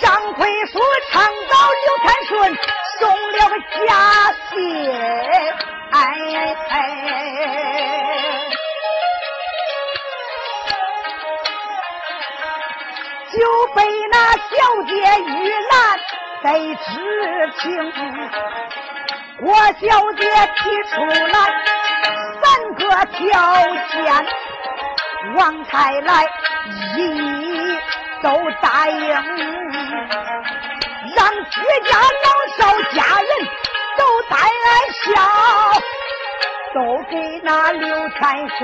上奎叔唱到刘天顺送了个家信，哎哎，就被那小姐遇难得知情。我小姐提出来三个条件，王太来一都答应，让自家老少家人都带笑，都给那刘天顺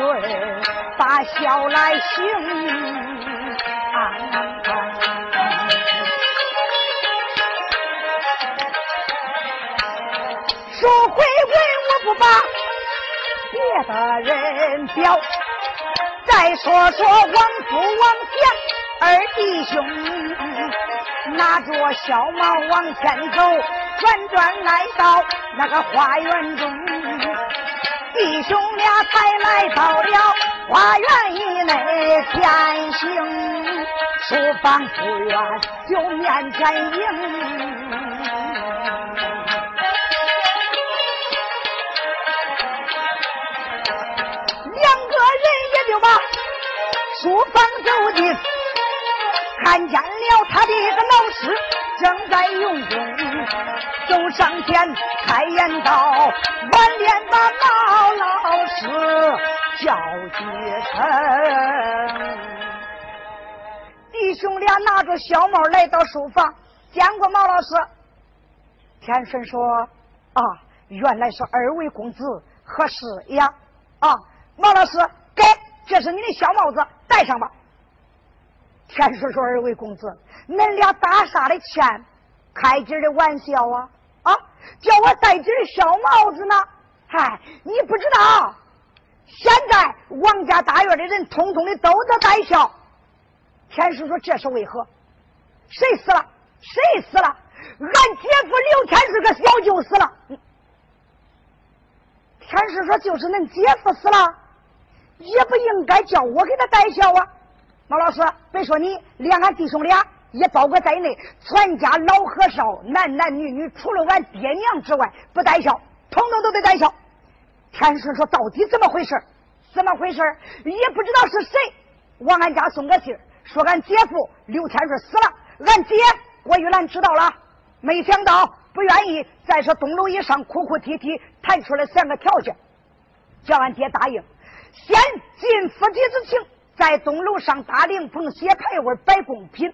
把笑来行。说回文我不把别的人表，再说说王夫王祥二弟兄，拿着小帽往前走，转转来到那个花园中，弟兄俩才来到了花园以内，前行书房不远就面前迎。走进，看见了他的一个老师正在用功，走上前开言道：“晚年把毛老师叫几声。”弟兄俩拿着小帽来到书房，见过毛老师。天顺说：“啊，原来是二位公子，何事呀？啊，毛老师，给，这是你的小帽子。”戴上吧，天叔叔：“二位公子，恁俩打啥的钱？开今儿的玩笑啊！啊，叫我戴今儿小帽子呢？嗨，你不知道，现在王家大院的人通通的都得戴孝。天叔叔：“这是为何？谁死了？谁死了？俺姐夫刘天顺个小舅死了。天叔说：“就是恁姐夫死了。”也不应该叫我给他戴孝啊！毛老师，别说你，连俺弟兄俩也包括在内，全家老和少，男男女女，除了俺爹娘之外，不带孝，统统都得带孝。天顺说：“到底怎么回事？怎么回事？也不知道是谁往俺家送个信说俺姐夫刘天顺死了。俺姐郭玉兰知道了，没想到不愿意。再说东楼以上哭哭啼啼，谈出来三个条件，叫俺爹答应。”先尽夫妻之情，在东楼上搭灵棚、写牌位、摆贡品，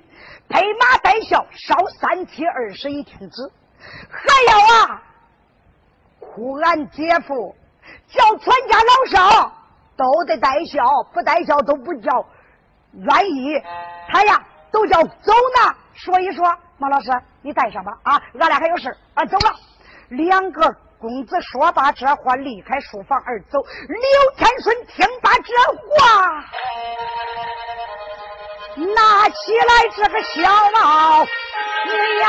配马带孝，烧三七二十一天纸，还要啊，哭俺姐夫，叫全家老少都得带孝，不带孝都不叫愿意，他呀都叫走呢。说一说，马老师，你带上吧啊，俺俩还有事啊，走了，两个。公子说罢这话，离开书房而走。刘天顺听罢这话，拿起来这个小帽子呀，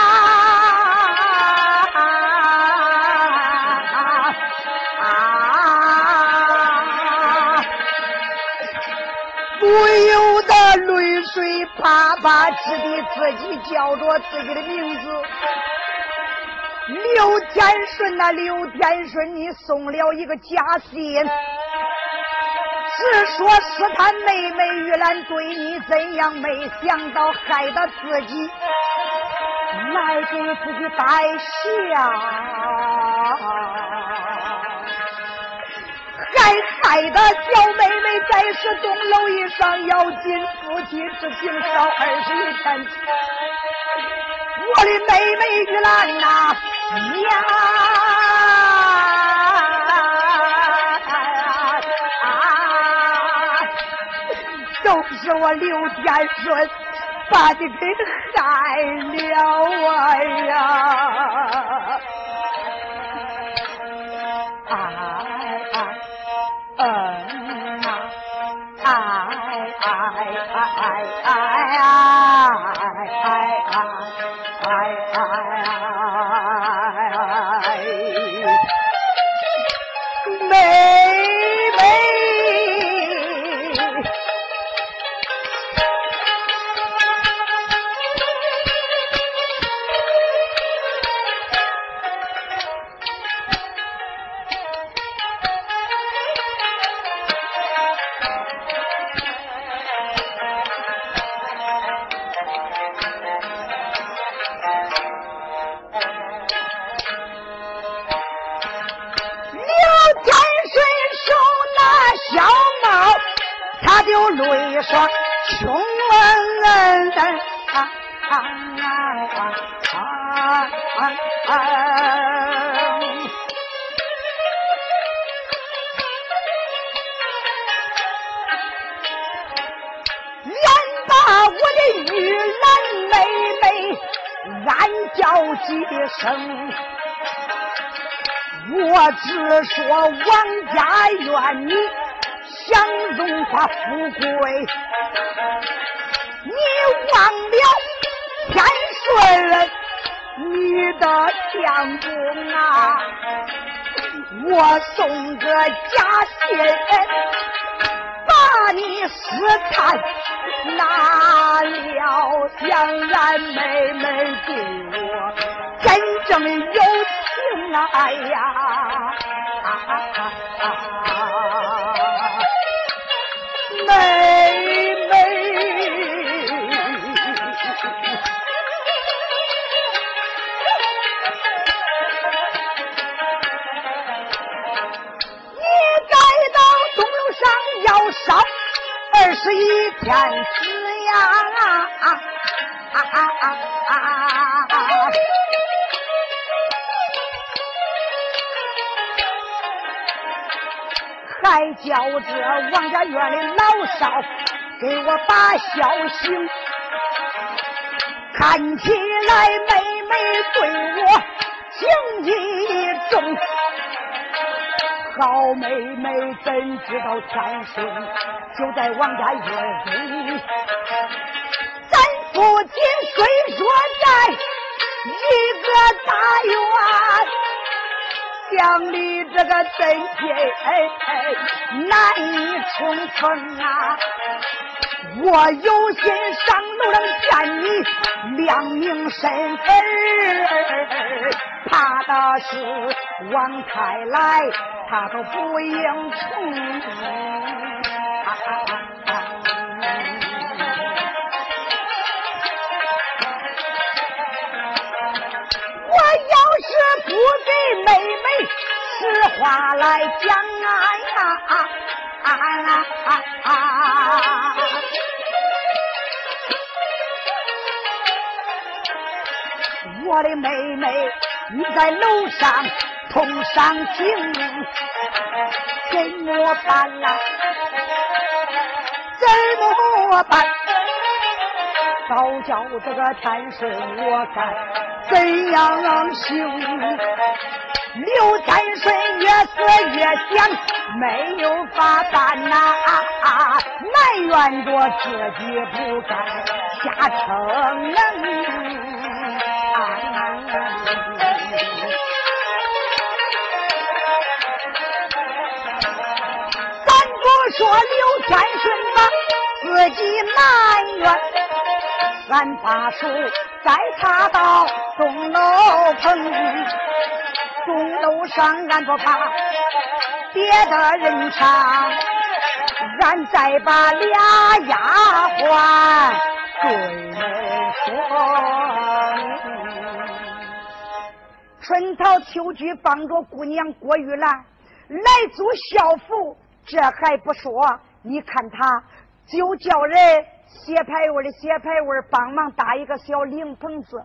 不由得泪水啪啪直地，自己叫着自己的名字。刘天顺呐，刘天顺，你送了一个假信，只说是他妹妹玉兰对你怎样，没想到害得自己来给自己带笑。还害得小妹妹在十钟楼以上要进夫妻之情少二十一天。我的妹妹玉兰呐，呀，都是我刘天顺把你给害了啊呀！哎，哎，哎。富贵，你忘了天顺你的相公啊！我送个家信，把你试探，拿了想俺妹妹对我？真正有情啊！哎呀，妹妹，你该到东楼上要烧二十一天纸呀！还叫这王家院的老少给我把孝行，看起来妹妹对我情意重，好妹妹怎知道天顺就在王家院里？咱父亲虽说在一个大院。乡里这个真哎，难以重逢啊！我有心上楼能见你亮明身份怕的是王太来，他都不应从。我要是不给妹实话来讲啊呀，我的妹妹你在楼上痛伤情，怎么办呐？怎么办？早叫这个天神我该。怎样行？刘天顺越思越想，没有法办呐，埋怨着自己不该下逞能。咱不说刘天顺吧，自己埋怨，俺把手。再查到钟楼棚，钟楼上俺不怕别的人差，俺再把俩丫鬟对说。春桃秋菊帮着姑娘郭玉兰，来租校服，这还不说，你看他就叫人写牌位的写牌位，帮忙搭一个小灵棚子，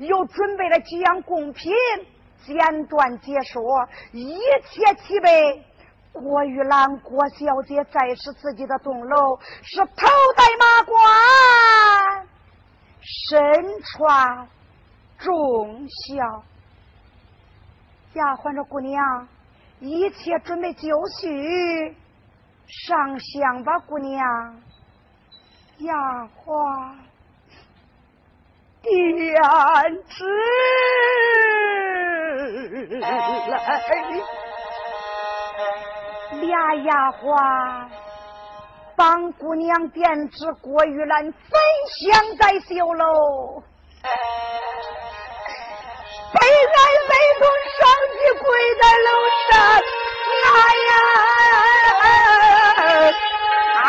又准备了几样贡品，简短解说，一切齐备。郭玉兰，郭小姐再是自己的栋楼，是头戴马冠，身穿重孝。丫鬟说：“姑娘，一切准备就绪，上香吧，姑娘。”丫鬟点纸来。俩丫鬟帮姑娘点纸，郭玉兰分享在绣楼，悲哀悲痛上去跪在楼上，哎呀，啊，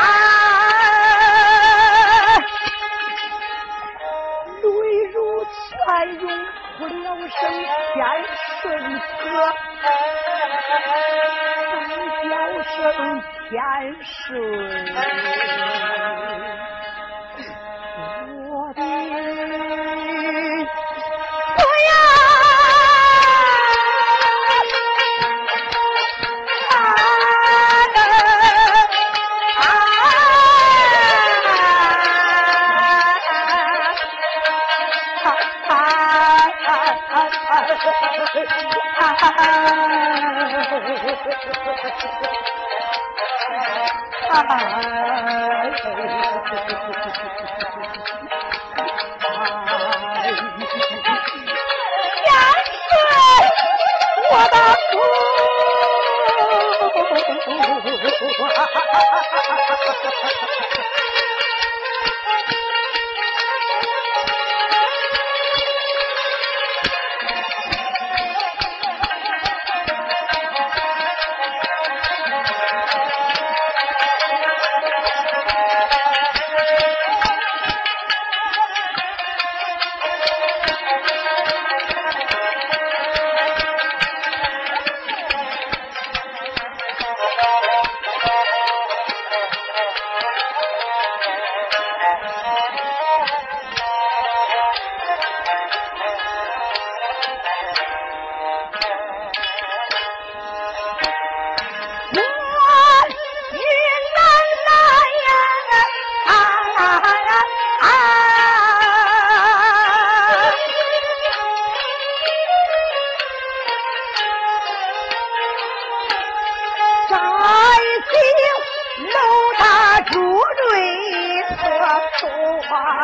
泪如泉涌，哭了声天顺歌。天顺，啊，他把鬼压在我。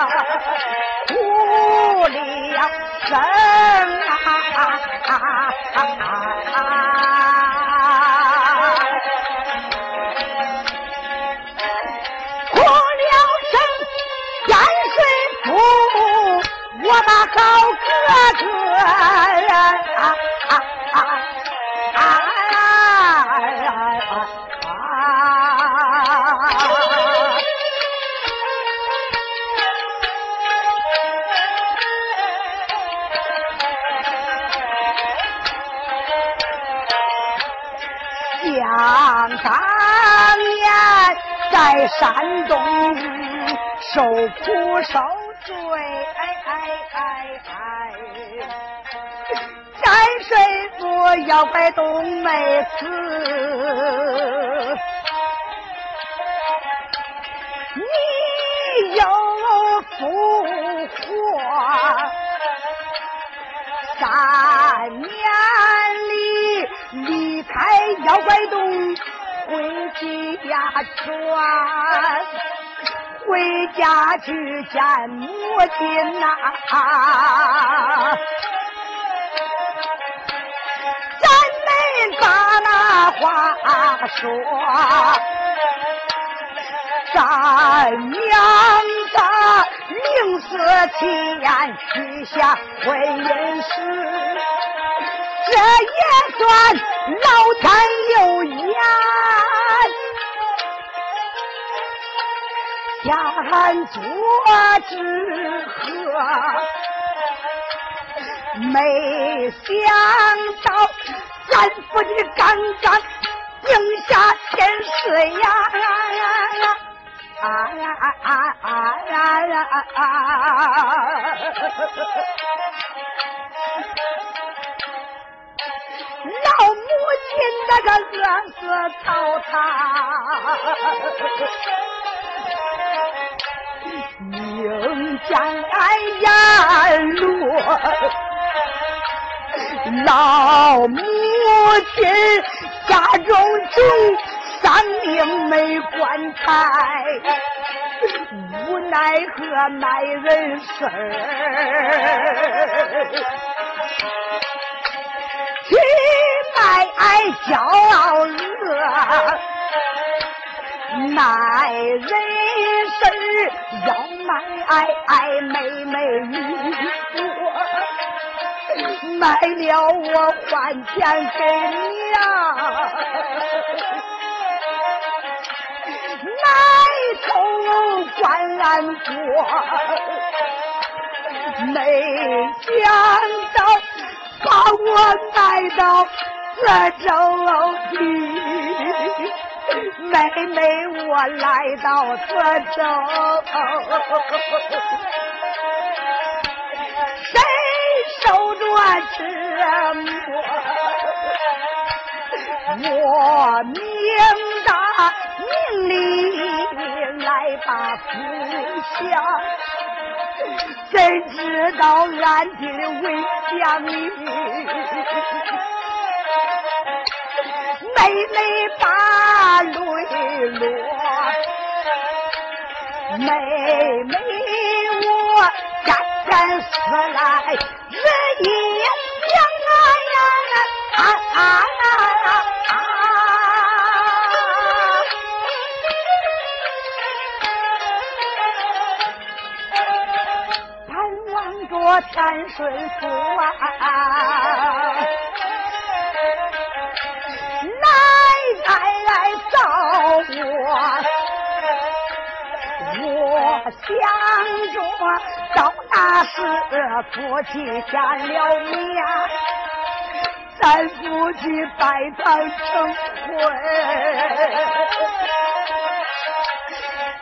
天顺，我在山东受苦受罪，哎哎哎哎山水府要拜冬梅子，你有复活三年里离开妖怪洞。回家转，回家去见母亲呐！咱们把那话说，咱娘的临死前许下婚姻誓，这也算老天有眼。眼看着只合没想到咱伏的刚刚应下天水呀啊啊啊啊啊啊啊啊啊啊老母亲那个热死糟蹋。应将俺阎罗。老母亲家中穷，三命没棺材，无奈何卖人参去卖骄傲乐，卖人要买爱爱妹妹你我，买了我还钱给你、啊，买头关俺，没想到把我带到这周地。妹妹我来到这州。受着折磨，我命大命里来把福享，怎知道俺爹为将女，妹妹把泪落，妹妹我沾沾思来。这一想啊呀啊啊啊！盼望着天顺福啊，我。我想着到那时夫妻见了面，咱夫妻拜堂成婚，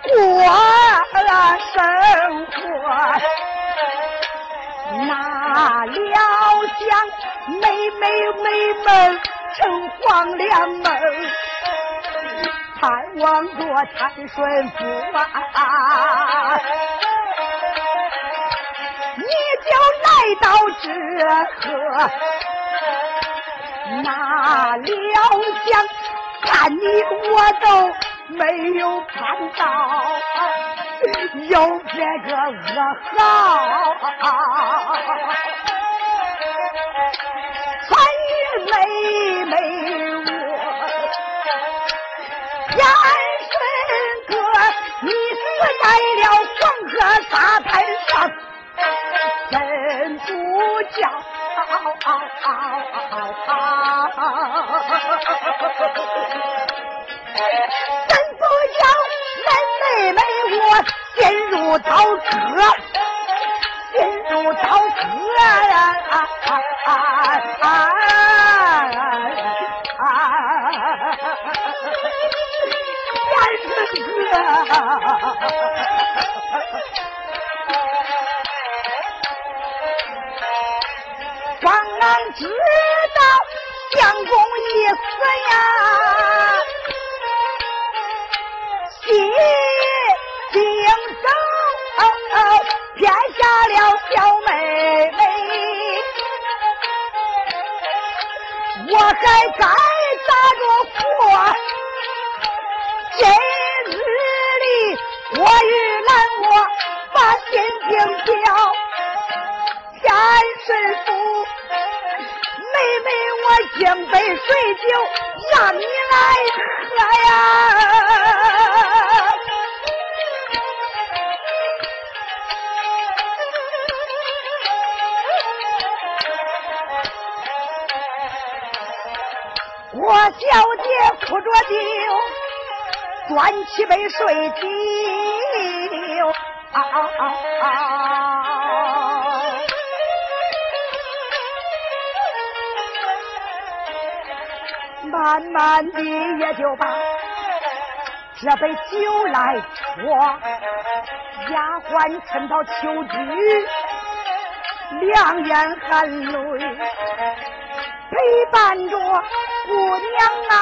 过了生活，哪料想妹妹美梦成黄粱梦。盼望着天顺福啊，你就来到这河，哪料想看你我都没有看到，有这个噩耗，真不叫俺妹妹我陷入刀割，陷入刀割啊！光呀我小姐哭着就。端起杯水酒，慢慢的也就把这杯酒来喝，丫鬟趁到秋菊，两眼含泪，陪伴着姑娘啊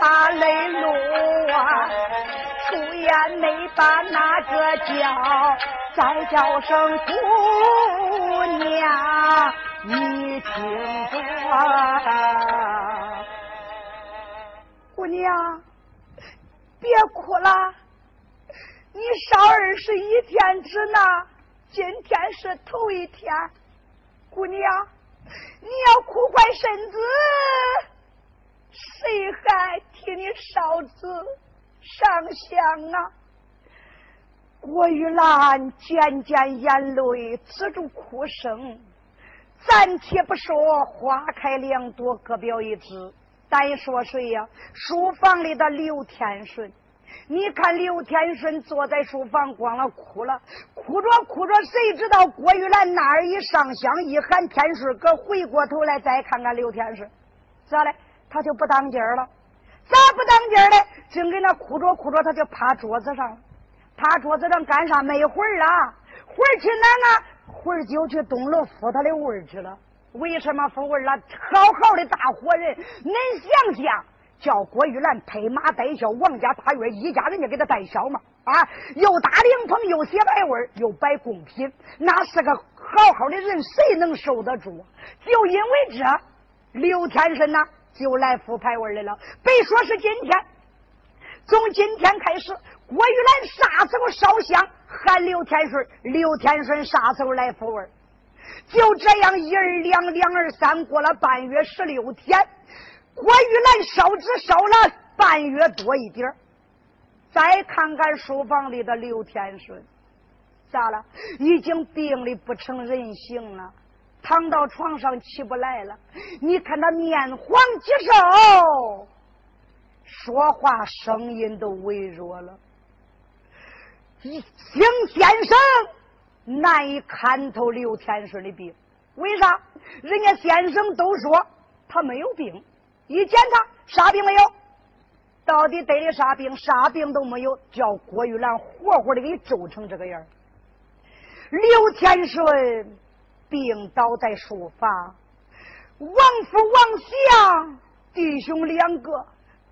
把泪落，出言没把那个叫，再叫声姑娘，你听着。姑娘，别哭了，你少二十一天之呢，今天是头一天。姑娘，你要哭坏身子，谁还替你烧纸上香啊？郭玉兰渐渐眼泪止住哭声，暂且不说花开两朵，各表一枝。再说谁呀？书房里的刘天顺，你看刘天顺坐在书房，光了哭了，哭着哭着，谁知道郭玉兰那儿一上香，一喊天顺，哥回过头来再看看刘天顺，咋嘞？他就不当劲儿了，咋不当劲儿嘞？正跟那哭着哭着，他就趴桌子上，趴桌子上干啥？没魂儿啊，魂儿去哪啊？魂儿就去东楼敷他的位儿去了。为什么富贵了？好好的大活人，恁想想，叫郭玉兰拍马带孝，王家大院一家人家给他带孝嘛？啊，又打灵棚，又写白文，又摆贡品，那是个好好的人，谁能受得住？就因为这，刘天顺呐，就来复牌位来了。别说是今天，从今天开始，郭玉兰啥时候烧香喊刘天顺，刘天顺啥时候来复文。就这样，一儿两，两儿三，过了半月十六天，郭玉兰烧纸烧了半月多一点再看看书房里的刘天顺，咋了？已经病的不成人形了，躺到床上起不来了。你看他面黄肌瘦，说话声音都微弱了。邢先生。难以看透刘天顺的病，为啥？人家先生都说他没有病，一检查啥病没有？到底得的啥病？啥病都没有，叫郭玉兰活活的给皱成这个样刘天顺病倒在书房，王父王祥弟兄两个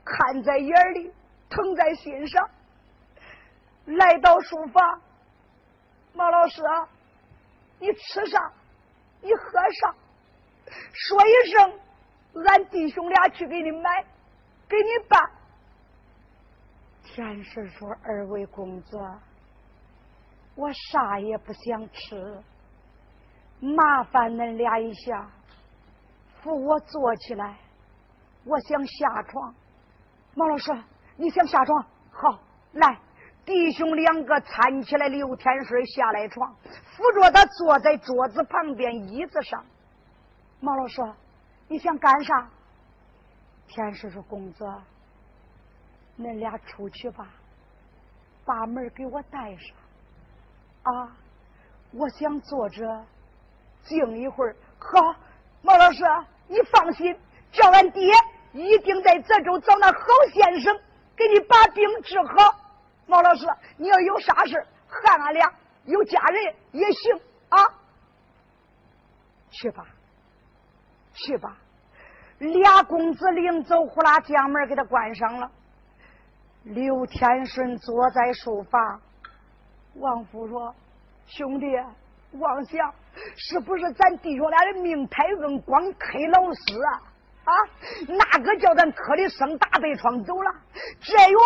看在眼里，疼在心上，来到书房。马老师，你吃啥，你喝啥，说一声，俺弟兄俩去给你买，给你办。天师说：“二位公子，我啥也不想吃，麻烦恁俩一下，扶我坐起来，我想下床。”马老师，你想下床？好，来。弟兄两个搀起来刘天顺下来床，扶着他坐在桌子旁边椅子上。毛老师，你想干啥？天顺说：“公子，恁俩出去吧，把门给我带上。啊，我想坐着静一会儿。好，毛老师，你放心，叫俺爹一定在泽州找那好先生，给你把病治好。”毛老师，你要有啥事喊俺俩，有家人也行啊。去吧，去吧。俩公子领走，呼啦将门给他关上了。刘天顺坐在书房，王福说：“兄弟，王祥，是不是咱弟兄俩的命太硬，光开老师啊？啊，哪个叫咱磕的生大背疮走了？这药。”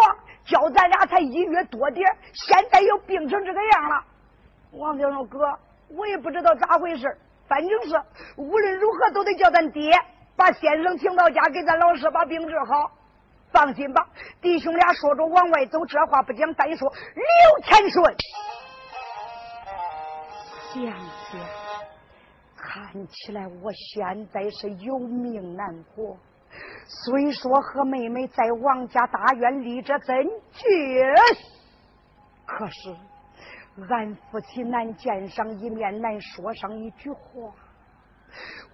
叫咱俩才一月多点现在又病成这个样了。王彪说：“哥，我也不知道咋回事反正是无论如何都得叫咱爹把先生请到家，给咱老师把病治好。放心吧，弟兄俩说着往外走，这话不讲，单说刘天顺，想想，看起来我现在是有命难活。”虽说和妹妹在王家大院立着真近，可是俺夫妻难见上一面，难说上一句话。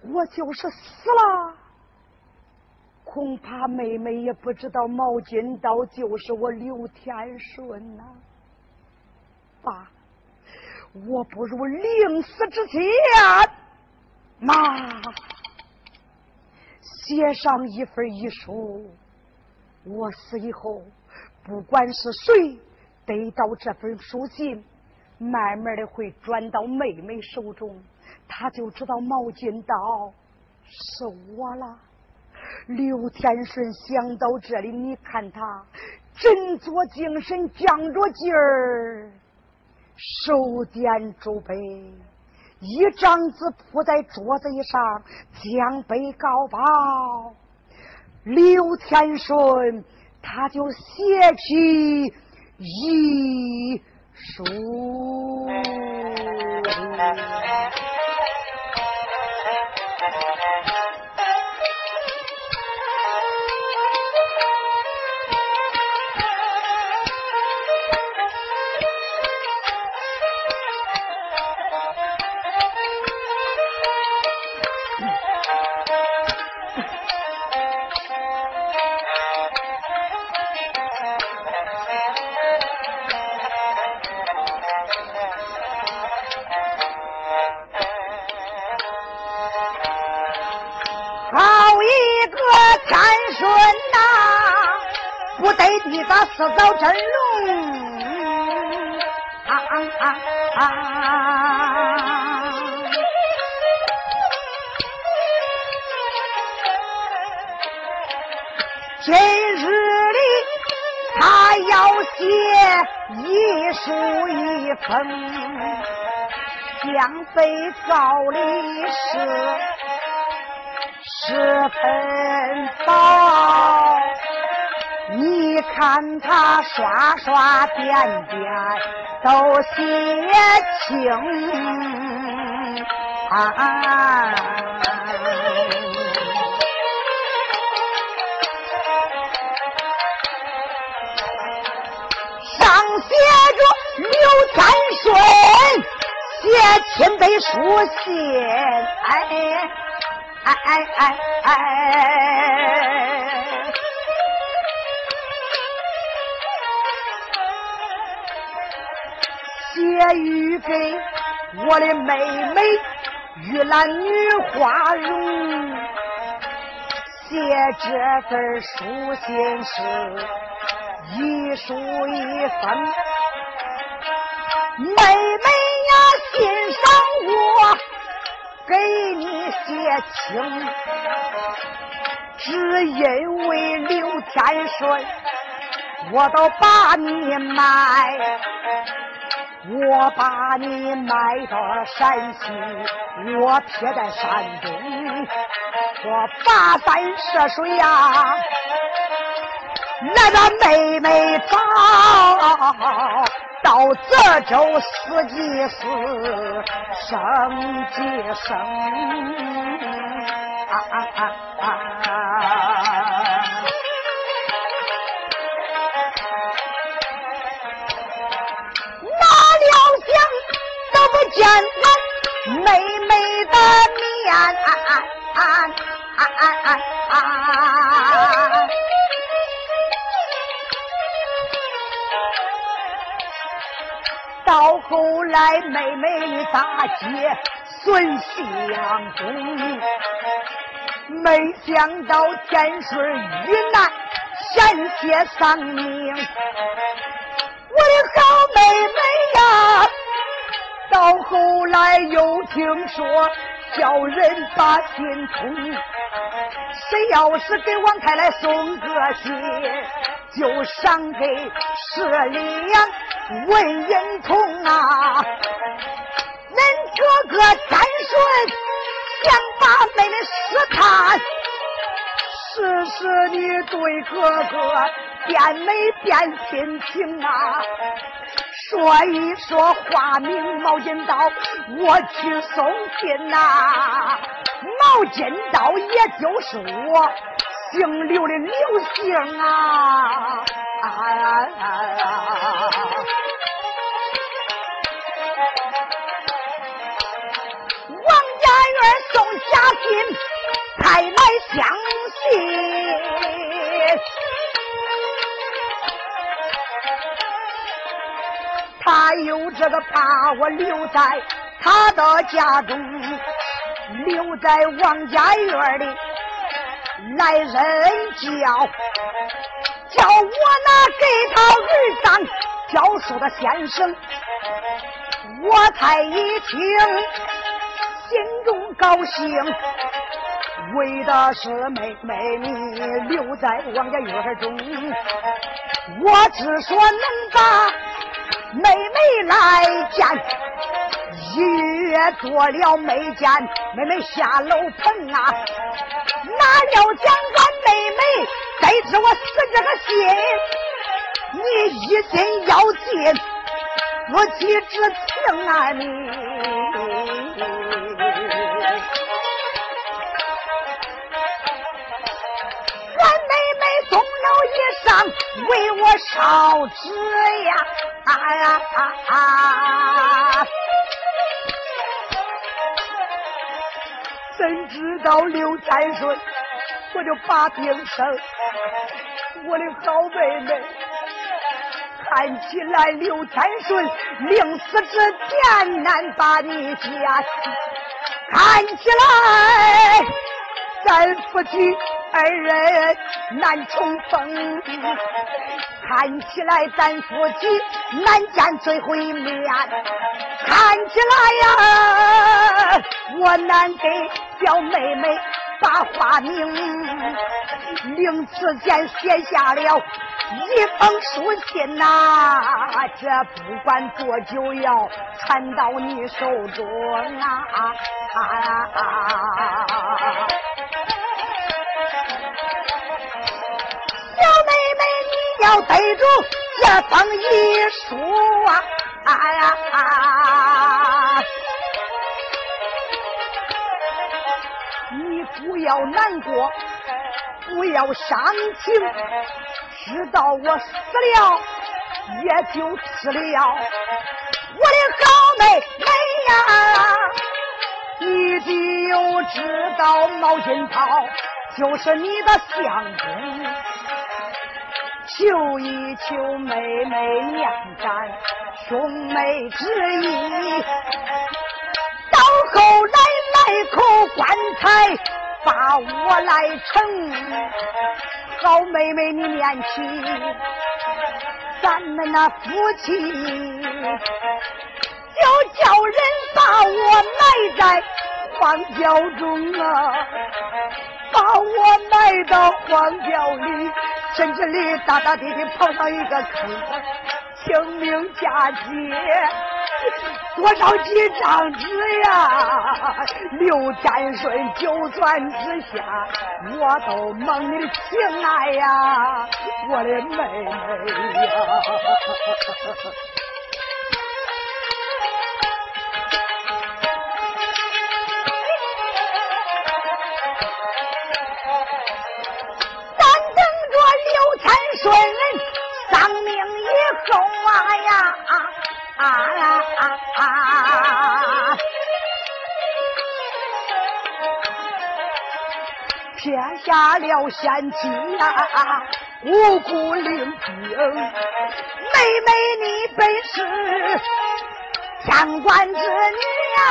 我就是死了，恐怕妹妹也不知道毛巾刀就是我刘天顺呐。爸，我不如临死之前，妈写上一份遗书。我死以后，不管是谁得到这份书信，慢慢的会转到妹妹手中，她就知道毛巾刀是我了。刘天顺想到这里，你看他振作精神，犟着劲儿，手点竹杯，一张子铺在桌子上，将被告报。刘天顺他就写起遗书。背地打四早真龙，啊啊啊啊！今日里他要写一书一封，向被告的是十分好。你看他刷刷点点都写清，啊，上写着刘天顺写亲笔书信，哎哎哎哎哎。写予给我的妹妹玉兰女花容，写这份书信是一书一封，妹妹呀，欣赏我给你写情，只因为刘天顺，我都把你埋。我把你卖到山西，我撇在山东，我跋山涉水呀，那个妹妹找，到泽州四季寺生几生。啊啊啊啊见俺妹妹的面，到后来妹妹大姐孙相公，没想到天顺遇难险些丧命，我的好妹妹呀！到后来又听说叫人把信通，谁要是给王太来送个信，就赏给十两纹银铜啊！恁哥哥天顺想把妹妹试探，试试你对哥哥变没变亲情啊！说一说化名毛金刀，我去送信呐。毛金刀也就是我姓刘的刘姓啊。王家院送家信，派来相信。他有这个把我留在他的家中，留在王家院里来任教，叫我那给他儿当教书的先生，我才一听心中高兴。为的是妹妹你留在王家院中，我只说能把妹妹来见，一月做了没见，妹妹下楼棚啊，哪料讲俺妹妹得知我死这个心，你一心要进夫妻之情啊你。上为我烧纸呀！啊呀啊啊！怎知道刘三顺，我就把病生。我的好妹妹，看起来刘三顺临死之前难把你见，看起来咱夫妻。二人难重逢，看起来咱夫妻难见最后一面。看起来呀，我难给小妹妹把花名，临此前写下了一封书信呐，这不管多久要传到你手中啊！要逮住这封遗书啊！哎呀你不要难过，不要伤情，知道我死了也就死了。我的好妹妹呀，你就知道毛金涛就是你的相公。求一求妹妹念咱兄妹之意，到后来来口棺材把我来成，好妹妹你念起咱们那夫妻，就叫人把我埋在荒郊中啊，把我埋到荒郊里。甚至里大大滴滴跑上一个坑，清明佳节多少几张纸呀？六天顺九转之下，我都蒙你的情爱呀，我的妹妹呀！以后啊呀啊啊啊！撇下了贤妻呀，无辜领兵。妹妹你本是天官之女呀，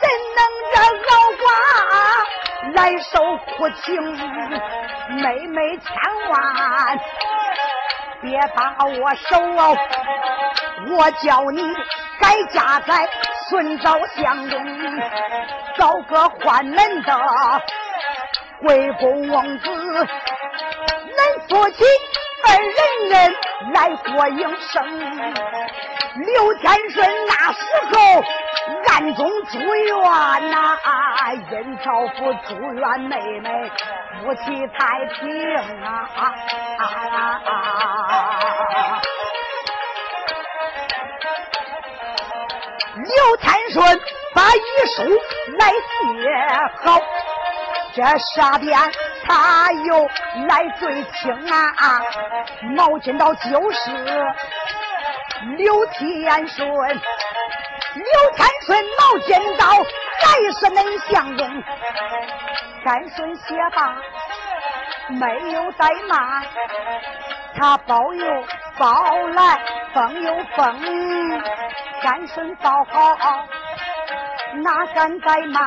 怎能这老寡来受苦情？妹妹千万别把我收哦！我叫你改嫁在孙昭相中，找个换门的贵公王子，恁夫妻二人人来过营生。刘天顺那时候暗中祝愿呐，啊阴曹府祝愿妹妹夫妻太平啊！刘天顺把遗书来写好，这下边他又来罪情啊！毛巾刀就是。刘天顺，刘天顺，毛尖刀还是恁相公。三顺写罢，没有怠慢，他包邮包来风有风，天顺报好，哪敢怠慢？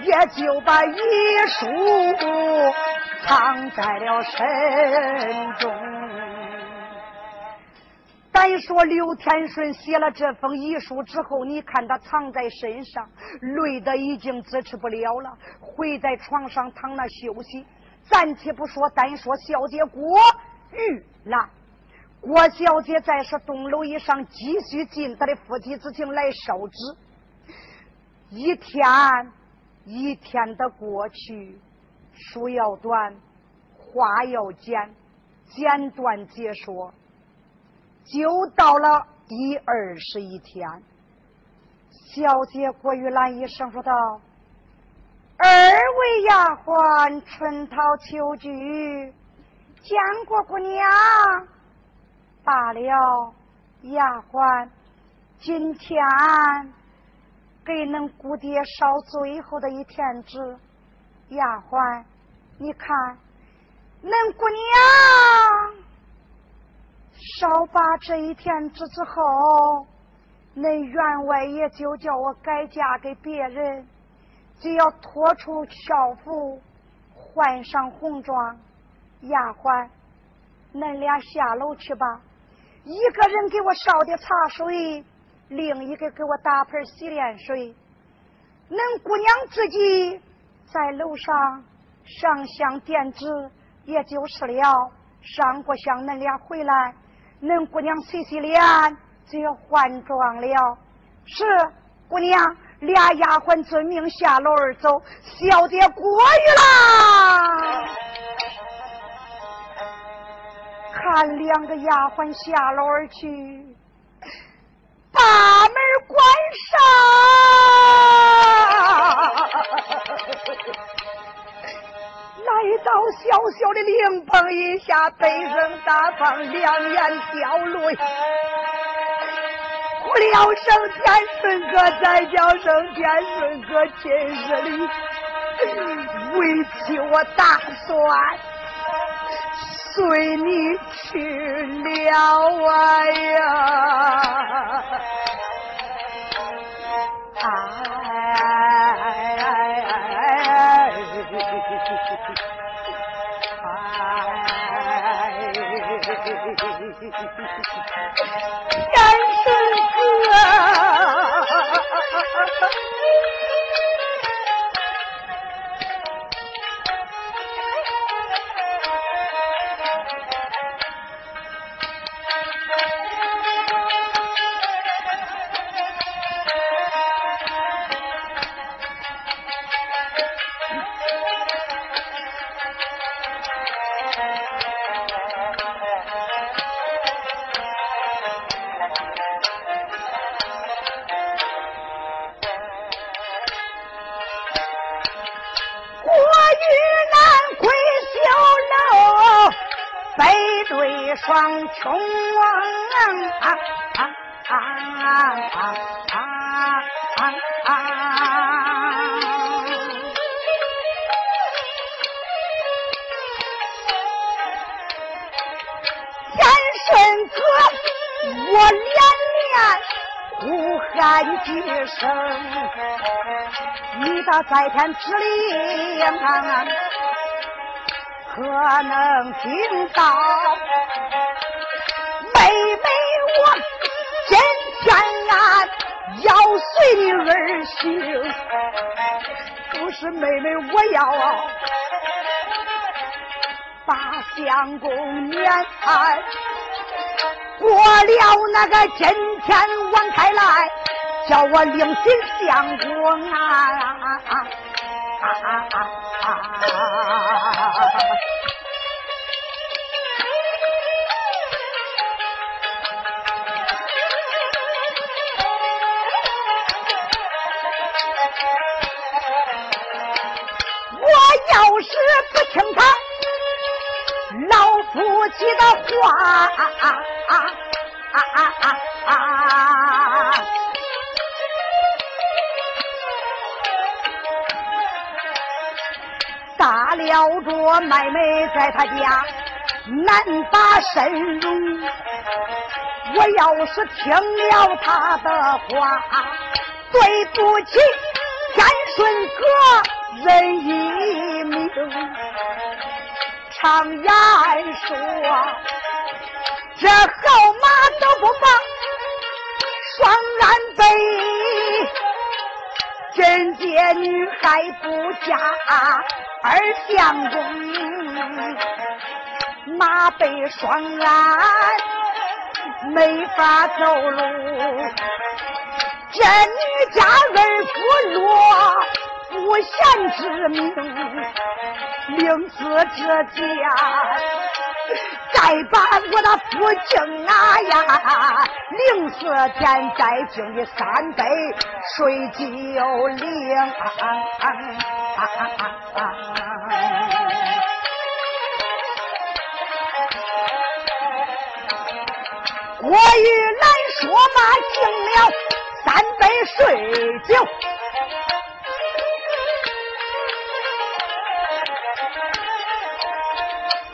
也就把遗书藏在了身中。单说刘天顺写了这封遗书之后，你看他藏在身上，累得已经支持不了了，回在床上躺那休息。暂且不说，单说小姐郭玉兰，郭小姐在是东楼以上，继续尽她的夫妻之情来烧纸。一天一天的过去，书要短，话要简，简短解说。就到了第二十一天，小姐郭玉兰一声说道：“二位丫鬟春桃秋菊，见过姑娘。罢了，丫鬟，今天给恁姑爹烧最后的一天纸。丫鬟，你看，恁姑娘。”少把这一天之之后，恁员外也就叫我改嫁给别人，就要脱出孝服，换上红装。丫鬟，恁俩下楼去吧。一个人给我烧点茶水，另一个给我打盆洗脸水。恁姑娘自己在楼上上香点纸，也就是了。上过香，恁俩回来。恁姑娘洗洗脸就要换装了，是姑娘俩丫鬟遵命下楼而走，小姐过于啦。看两个丫鬟下楼而去，把门关上。来到小小的灵棚一下，悲声大放，两眼掉泪。呼了声天顺哥，再叫声天顺哥，今日里为妻我打算随你去了啊呀！天是双穷啊啊啊啊啊啊！天顺哥，我连连呼喊几声，你的在天之灵。可能听到，不是妹妹我要把相公撵过了那个今天王开来，叫我领进相公啊！我要是不听他老夫妻的话。大了着妹妹在他家，难把身入。我要是听了他的话，对不起天顺哥人一常言说，这好马都不放双鞍背，贞洁女孩不嫁二相公，马背双鞍没法走路，这女家儿不落不贤之名。令死这家，再把我的父亲啊呀，临死前再敬你三杯水酒灵。我与兰说嘛，敬了三杯水酒。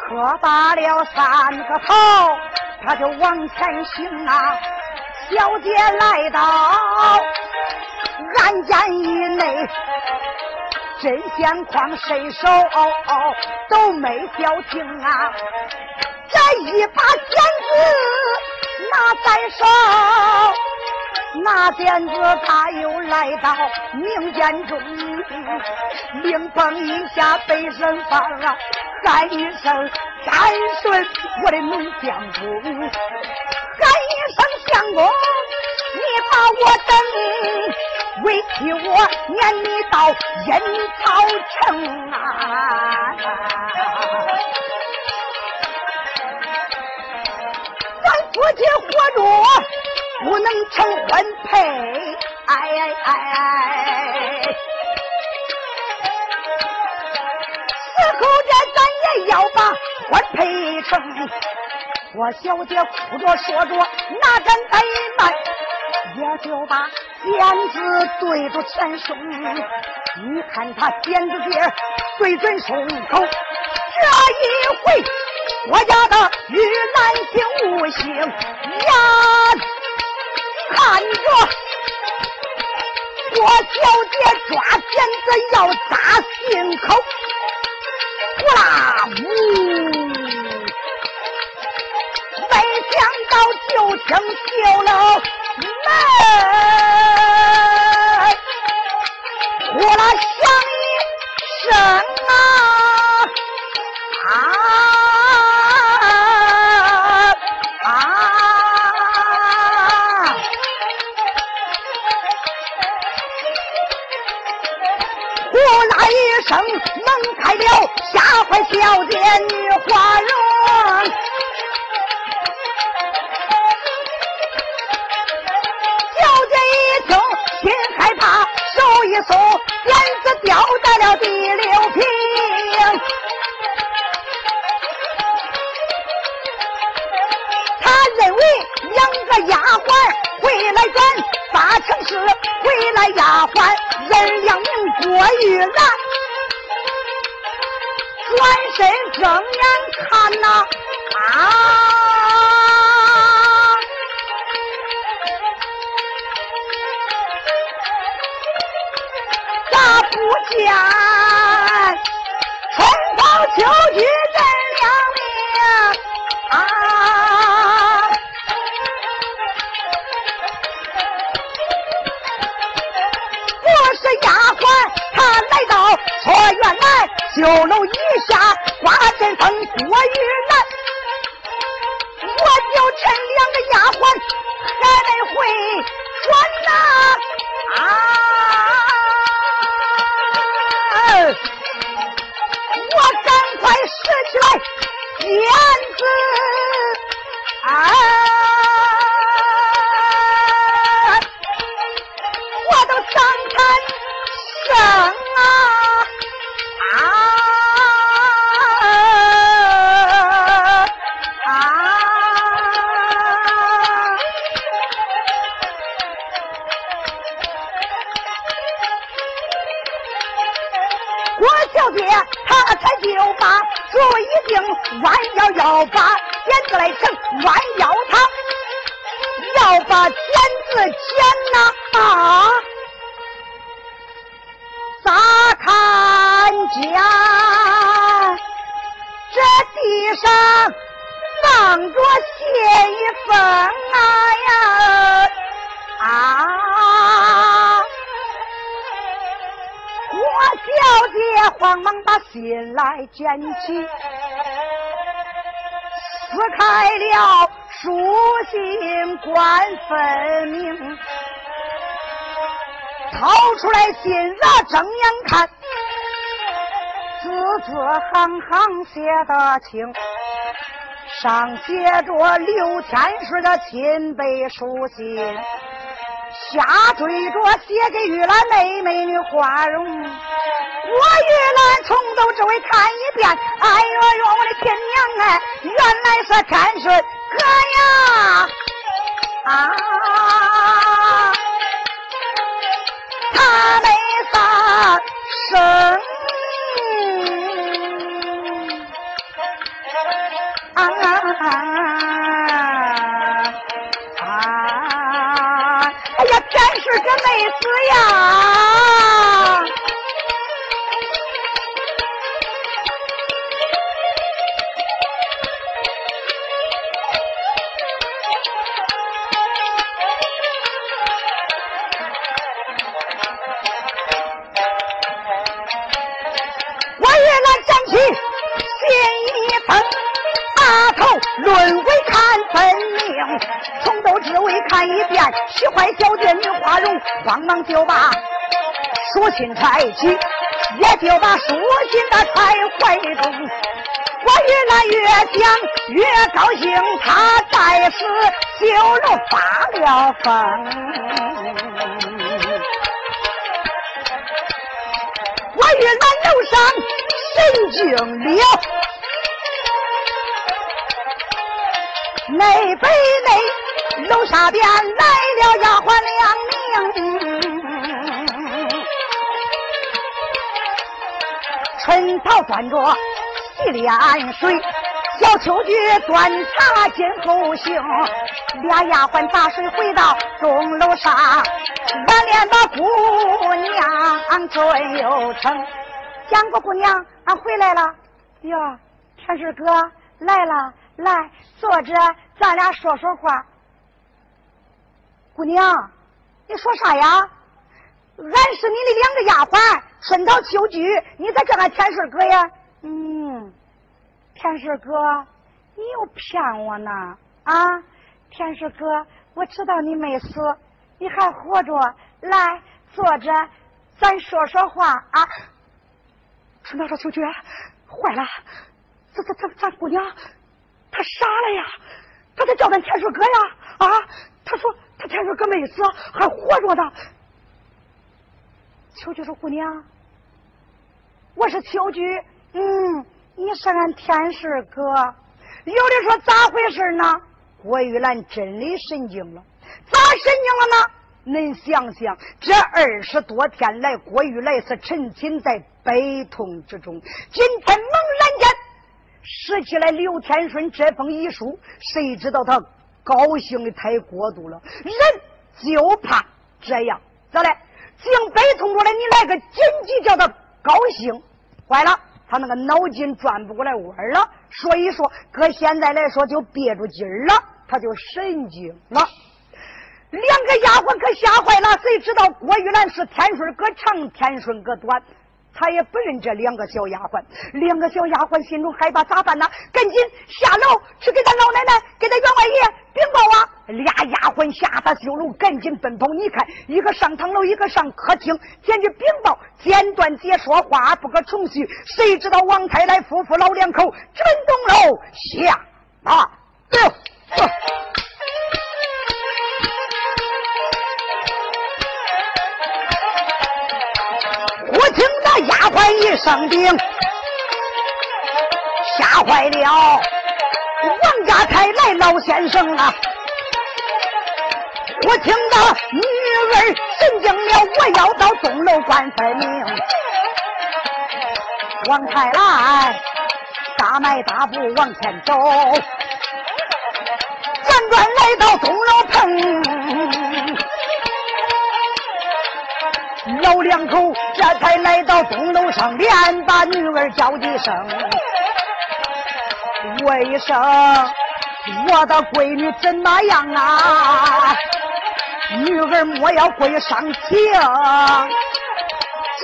磕罢了三个头，他就往前行啊。小姐来到案间以内，真相况谁手都没消停啊。这一把剪子拿在手，拿剪子他又来到明间中，灵崩一下被人放了。喊一声天顺，我的名相公；喊一声相公，你把我等，委屈我撵你到阴曹城啊！咱夫妻活着不能成婚配，哎哎哎！后这咱也。要把婚配成，我小姐哭着说着，哪敢怠慢，也就把剪子对着前胸。你看他剪子尖对准胸口，这一回我家的玉兰心无心眼看着我小姐抓剪子要扎心口。呼啦呜！没想到就听绣楼门，呼啦响一声啊啊！声门开了，吓坏小姐女花容。小姐一听心害怕，手一松，剪子掉在了第六平。他认为两个丫鬟回来转八成是回来丫鬟，人两名郭玉兰。转身睁眼看呐，啊，咋不见春风秋雨人两名啊？我是丫鬟，她来到错院来。修楼一还还没回要把剪子来成弯腰堂，要把剪子剪呐啊！咋看见这地上放着血一封啊呀啊！我小姐慌忙把信来捡起，开了书信，官分明。掏出来信啊，睁眼看，字字行行写得清，上写着刘天顺的亲笔书信，下缀着写给玉兰妹妹的花容。我玉兰从头至尾看一遍，哎呦呦，我的亲娘哎，原来是天顺哥呀！啊！书信揣起，也就把书信的揣怀中。我越来越想越高兴，他再是羞容发了疯。我越来楼上神经了。内北内楼下边来了丫鬟两端着洗脸水，小秋菊端茶进后行，俩丫鬟打水回到钟楼上，满脸的姑娘尊又称。江国姑娘，俺回来了。哟，天师哥来了。来，坐着，咱俩说说话。姑娘，你说啥呀？俺是你的两个丫鬟，春桃、秋菊，你咋叫俺天顺哥呀？嗯，天顺哥，你又骗我呢？啊，天顺哥，我知道你没死，你还活着。来，坐着，咱说说话啊。春桃说：“秋菊，坏了，这这这咱姑娘。”他傻了呀！他才叫咱天顺哥呀！啊！他说他天顺哥没死，还活着呢。秋菊说：“姑娘，我是秋菊，嗯，你是俺天顺哥。有的说咋回事呢？郭玉兰真的神经了，咋神经了呢？恁想想，这二十多天来，郭玉兰是沉浸在悲痛之中，今天猛然间。拾起来刘天顺这封遗书，谁知道他高兴的太过度了，人就怕这样，咋嘞？竟悲痛过来，你来个紧急叫他高兴，坏了，他那个脑筋转不过来弯了。所以说，搁现在来说就憋住劲儿了，他就神经了。两个丫鬟可吓坏了，谁知道郭玉兰是天顺搁长，天顺搁短。他也不认这两个小丫鬟，两个小丫鬟心中害怕，咋办呢？赶紧下楼去给他老奶奶、给他员外爷禀报啊！俩丫鬟下他修楼，赶紧奔跑。你看，一个上堂楼，一个上客厅，前去禀报。简短解说话不可重叙。谁知道王太来夫妇老两口直奔东楼下啊！上顶，吓坏了王家才来老先生啊！我听到女儿神经了，我要到钟楼关分明。王太来大迈大步往前走，转转来到东楼棚，老两口这才来到东楼上，连把女儿叫几声，问声我的闺女怎么样啊？女儿莫要跪上情，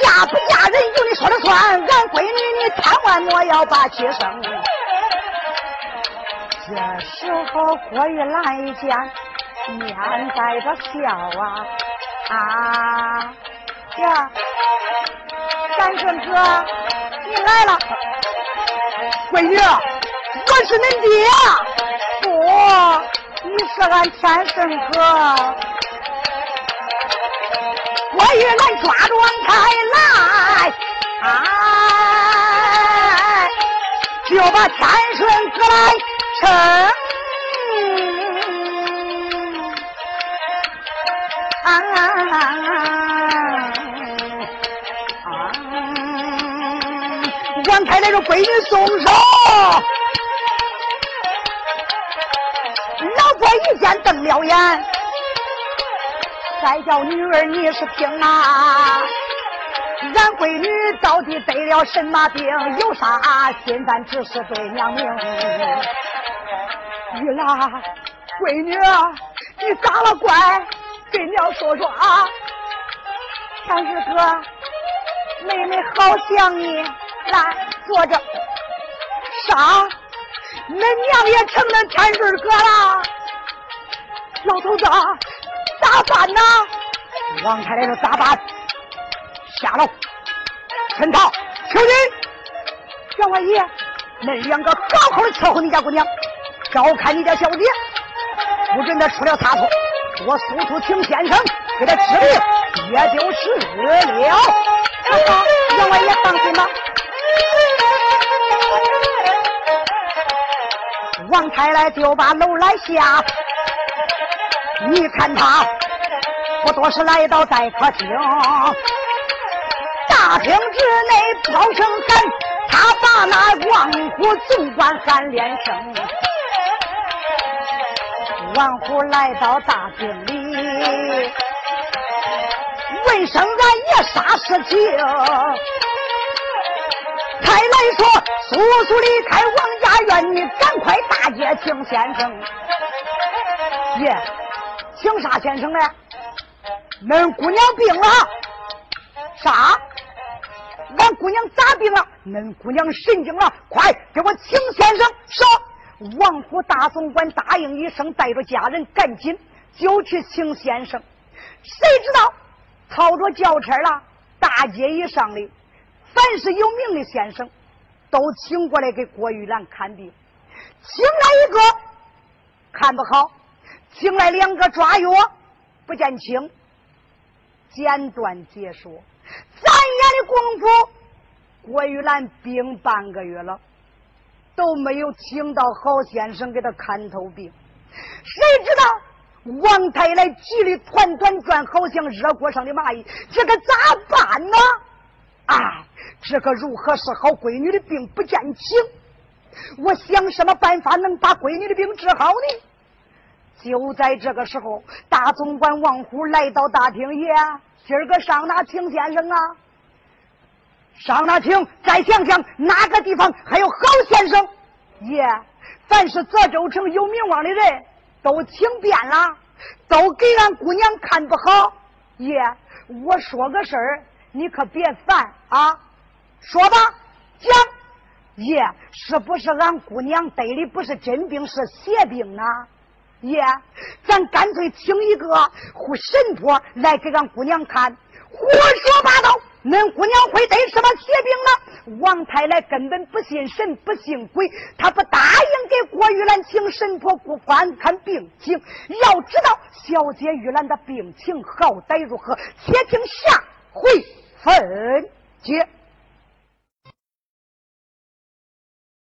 嫁不嫁人由你说了算。俺闺女你千万莫要把气生。这时候郭玉兰一见，面带着笑啊啊呀！三顺哥，你来了，闺女，我是恁爹。不，你是俺天顺哥。我与俺抓住王开来，哎，就把天顺哥来称。啊王开来说：“闺女松手。”老婆一见瞪了眼。再叫女儿，你是听啊！俺闺女到底得了什么病？有啥心烦？之事对娘明。玉兰，闺女，你咋了？乖，给娘说说啊！天日哥，妹妹好想你，来坐着。啥？恁娘也成了天日哥了？老头子。咋办呢？王太太说咋办？下楼，陈涛，求你，员外爷，恁两个好好的伺候你家姑娘，照看你家小姐，不准她出了差错。我速速请先生给她治病，也就是了。好，员外爷放心吧。王太来就把楼来下。你看他不多时来到待客厅，大厅之内飘声喊，他把那王虎总管喊连声。王虎来到大厅里，问声俺爷啥事情？开来说速速离开王家院，你赶快大街请先生。爷。请啥先生呢？恁姑娘病了。啥？俺姑娘咋病了？恁姑娘神经了。快给我请先生。说，王府大总管答应一声，带着家人赶紧就去请先生。谁知道操着轿车了，大街以上的凡是有名的先生，都请过来给郭玉兰看病。请来一个，看不好。请来两个抓药，不见轻。简短解说，三眼的功夫，郭玉兰病半个月了，都没有请到好先生给他看透病。谁知道王太来急得团团转，好像热锅上的蚂蚁，这个咋办呢？哎，这个如何是好？闺女的病不见轻，我想什么办法能把闺女的病治好呢？就在这个时候，大总管王虎来到大厅，爷，今儿个上哪请先生啊？上哪请？再想想哪个地方还有好先生？爷，凡是泽州城有名望的人都请遍了，都给俺姑娘看不好。爷，我说个事儿，你可别烦啊。说吧，讲。爷，是不是俺姑娘得的不是真病，是邪病呢？爷，咱干脆请一个护神婆来给俺姑娘看。胡说八道！恁姑娘会得什么邪病呢？王太来根本不信神，不信鬼，他不答应给郭玉兰请神婆观看病情。要知道小姐玉兰的病情好歹如何，且听下回分解。